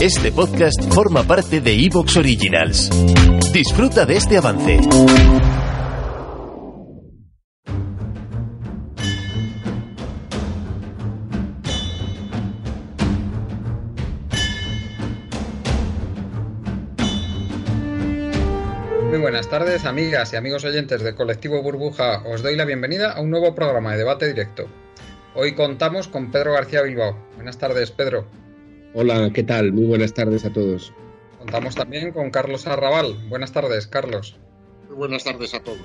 Este podcast forma parte de Evox Originals. Disfruta de este avance. Muy buenas tardes, amigas y amigos oyentes de Colectivo Burbuja. Os doy la bienvenida a un nuevo programa de debate directo. Hoy contamos con Pedro García Bilbao. Buenas tardes, Pedro. Hola, ¿qué tal? Muy buenas tardes a todos. Contamos también con Carlos Arrabal. Buenas tardes, Carlos. Muy buenas tardes a todos.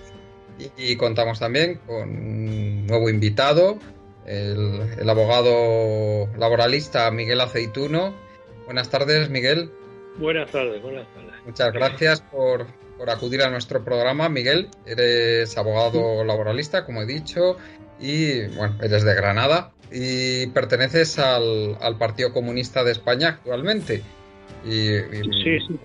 Y, y contamos también con un nuevo invitado, el, el abogado laboralista Miguel Aceituno. Buenas tardes, Miguel. Buenas tardes, buenas tardes. Muchas gracias por, por acudir a nuestro programa, Miguel. Eres abogado laboralista, como he dicho, y bueno, eres de Granada y perteneces al, al Partido Comunista de España actualmente. Y, y- Sí, sí,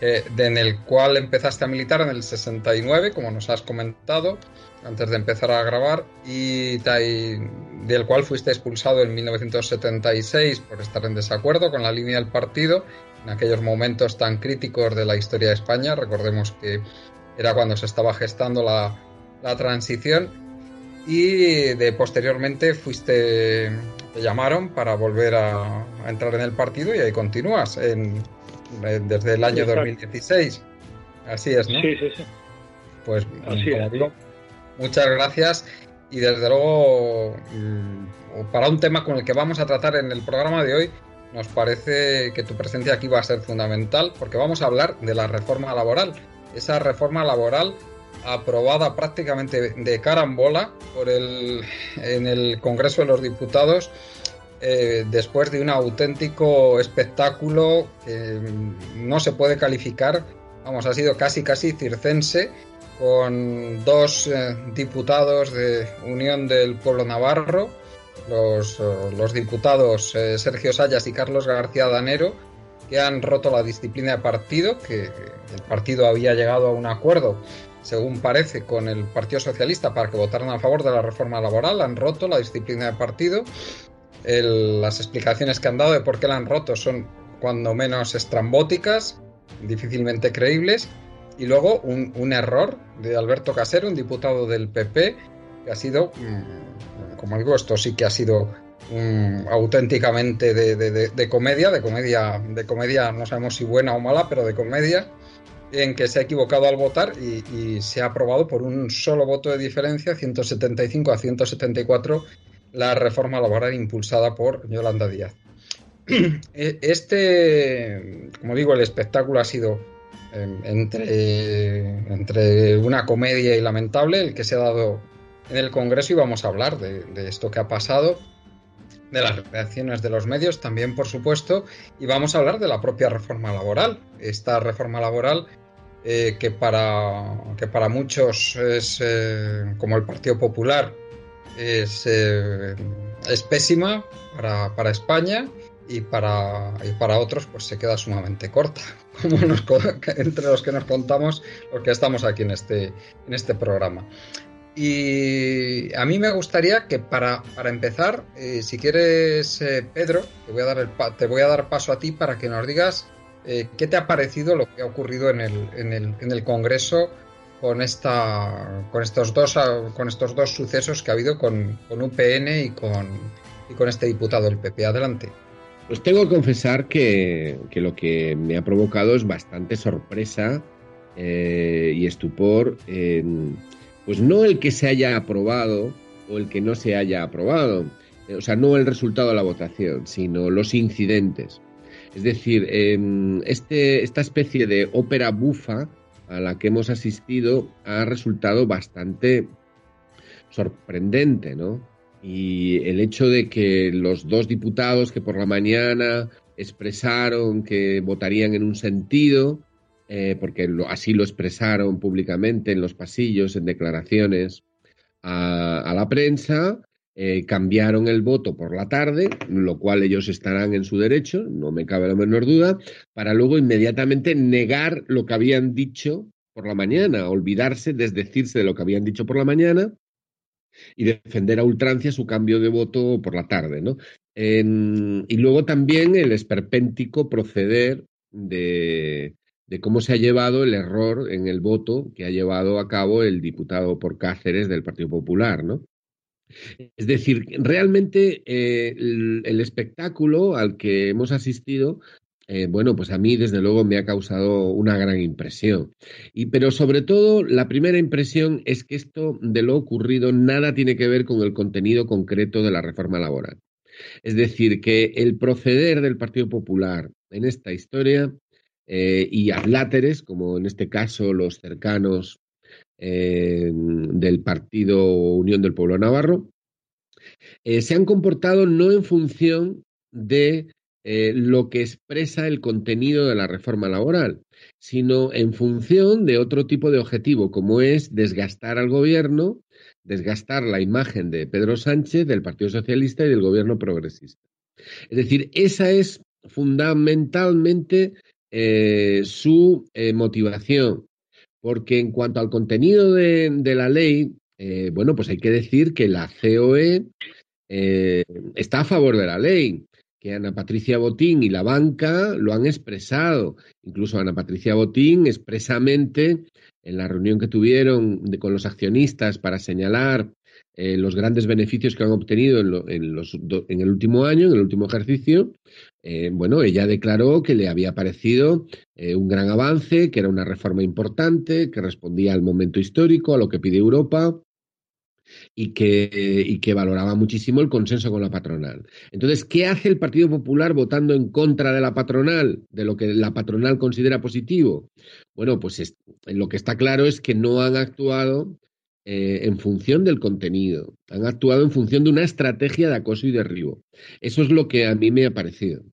eh, de- en el cual empezaste a militar en el 69, como nos has comentado antes de empezar a grabar, y, y del cual fuiste expulsado en 1976 por estar en desacuerdo con la línea del partido en aquellos momentos tan críticos de la historia de España. Recordemos que era cuando se estaba gestando la, la transición y de posteriormente fuiste te llamaron para volver a, a entrar en el partido y ahí continúas en, en- desde el año Exacto. 2016 así es no sí, sí, sí. pues Así es. digo, muchas gracias y desde luego mm, para un tema con el que vamos a tratar en el programa de hoy nos parece que tu presencia aquí va a ser fundamental porque vamos a hablar de la reforma laboral esa reforma laboral aprobada prácticamente de carambola por el, en el Congreso de los Diputados eh, después de un auténtico espectáculo que mm, no se puede calificar, vamos, ha sido casi casi circense con dos eh, diputados de Unión del Pueblo Navarro, los, eh, los diputados eh, Sergio Sayas y Carlos García Danero, que han roto la disciplina de partido, que el partido había llegado a un acuerdo según parece, con el Partido Socialista para que votaran a favor de la reforma laboral. Han roto la disciplina de partido. Las explicaciones que han dado de por qué la han roto son cuando menos estrambóticas, difícilmente creíbles. Y luego un, error de Alberto Casero, un diputado del PP, que ha sido, mm, como digo, esto sí que ha sido auténticamente de comedia, de comedia, de comedia, no sabemos si buena o mala, pero de comedia en que se ha equivocado al votar y, se ha aprobado por un solo voto de diferencia, 175 a 174, la reforma laboral impulsada por Yolanda Díaz. E- Este, como digo, el espectáculo ha sido eh, entre, entre una comedia y lamentable el que se ha dado en el Congreso y vamos a hablar de esto que ha pasado, de las reacciones de los medios también, por supuesto, y vamos a hablar de la propia reforma laboral. Esta reforma laboral eh, que, para, que para muchos es, eh, como el Partido Popular, es, eh, es pésima para, para España y para, y para otros pues se queda sumamente corta, como nos entre los que nos contamos los que estamos aquí en este, en este programa. Y a mí me gustaría que para, para empezar, eh, si quieres, eh, Pedro, te voy, a dar el pa- te voy a dar paso a ti para que nos digas eh, qué te ha parecido lo que ha ocurrido en el, en el, en el Congreso con, esta, con, estos dos, con estos dos sucesos que ha habido con, con UPN y con, y con este diputado del PP. Adelante. Pues tengo que confesar que, que lo que me ha provocado es bastante sorpresa y estupor. Pues no el que se haya aprobado o el que no se haya aprobado, o sea, no el resultado de la votación, sino los incidentes. Es decir, em, este, esta especie de ópera bufa a la que hemos asistido ha resultado bastante sorprendente, ¿no? Y el hecho de que los dos diputados que por la mañana expresaron que votarían en un sentido, eh, porque así lo expresaron públicamente en los pasillos, en declaraciones a, la prensa, eh, cambiaron el voto por la tarde, lo cual ellos estarán en su derecho, no me cabe la menor duda, para luego inmediatamente negar lo que habían dicho por la mañana, olvidarse, desdecirse de lo que habían dicho por la mañana y defender a ultrancia su cambio de voto por la tarde, ¿no? y luego también el esperpéntico proceder de, cómo se ha llevado el error en el voto que ha llevado a cabo el diputado por Cáceres del Partido Popular, ¿no? Es decir, realmente eh, el, espectáculo al que hemos asistido eh, bueno, pues a mí desde luego me ha causado una gran impresión. Y, pero sobre todo, la primera impresión es que esto de lo ocurrido nada tiene que ver con el contenido concreto de la reforma laboral. Es decir, que el proceder del Partido Popular en esta historia eh, y adláteres, como en este caso los cercanos eh, del Partido Unión del Pueblo Navarro, se han comportado no en función de eh, lo que expresa el contenido de la reforma laboral, sino en función de otro tipo de objetivo, como es desgastar al gobierno, desgastar la imagen de Pedro Sánchez, del Partido Socialista y del gobierno progresista. Es decir, esa es fundamentalmente eh, su eh, motivación, porque en cuanto al contenido de, de la ley, bueno, pues hay que decir que la COE está a favor de la ley que Ana Patricia Botín y la banca lo han expresado. Incluso Ana Patricia Botín expresamente en la reunión que tuvieron con los accionistas para señalar eh, los grandes beneficios que han obtenido en, los, en, el último año, en el último ejercicio, eh, bueno, ella declaró que le había parecido eh, un gran avance, que era una reforma importante, que respondía al momento histórico, a lo que pide Europa, y que, y que valoraba muchísimo el consenso con la patronal. Entonces, ¿qué hace el Partido Popular votando en contra de la patronal, de lo que la patronal considera positivo? Bueno, pues lo que está claro es que no han actuado eh, en función del contenido, han actuado en función de una estrategia de acoso y derribo. Eso es lo que a mí me ha parecido.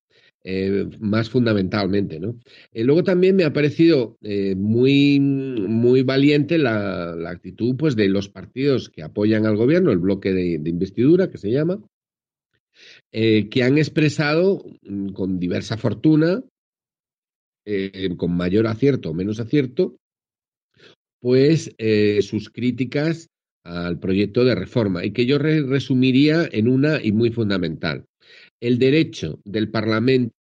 Eh, más fundamentalmente. ¿no? Eh, luego también me ha parecido muy, muy valiente la, actitud pues, de los partidos que apoyan al gobierno, el bloque de, investidura que se llama, que han expresado mm, con diversa fortuna, con mayor acierto o menos acierto, pues sus críticas al proyecto de reforma y que yo resumiría en una y muy fundamental el derecho del Parlamento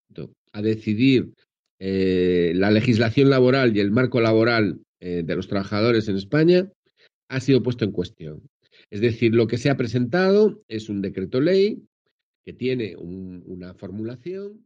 a decidir eh, la legislación laboral y el marco laboral eh, de los trabajadores en España ha sido puesto en cuestión. Es decir, lo que se ha presentado es un decreto ley que tiene una formulación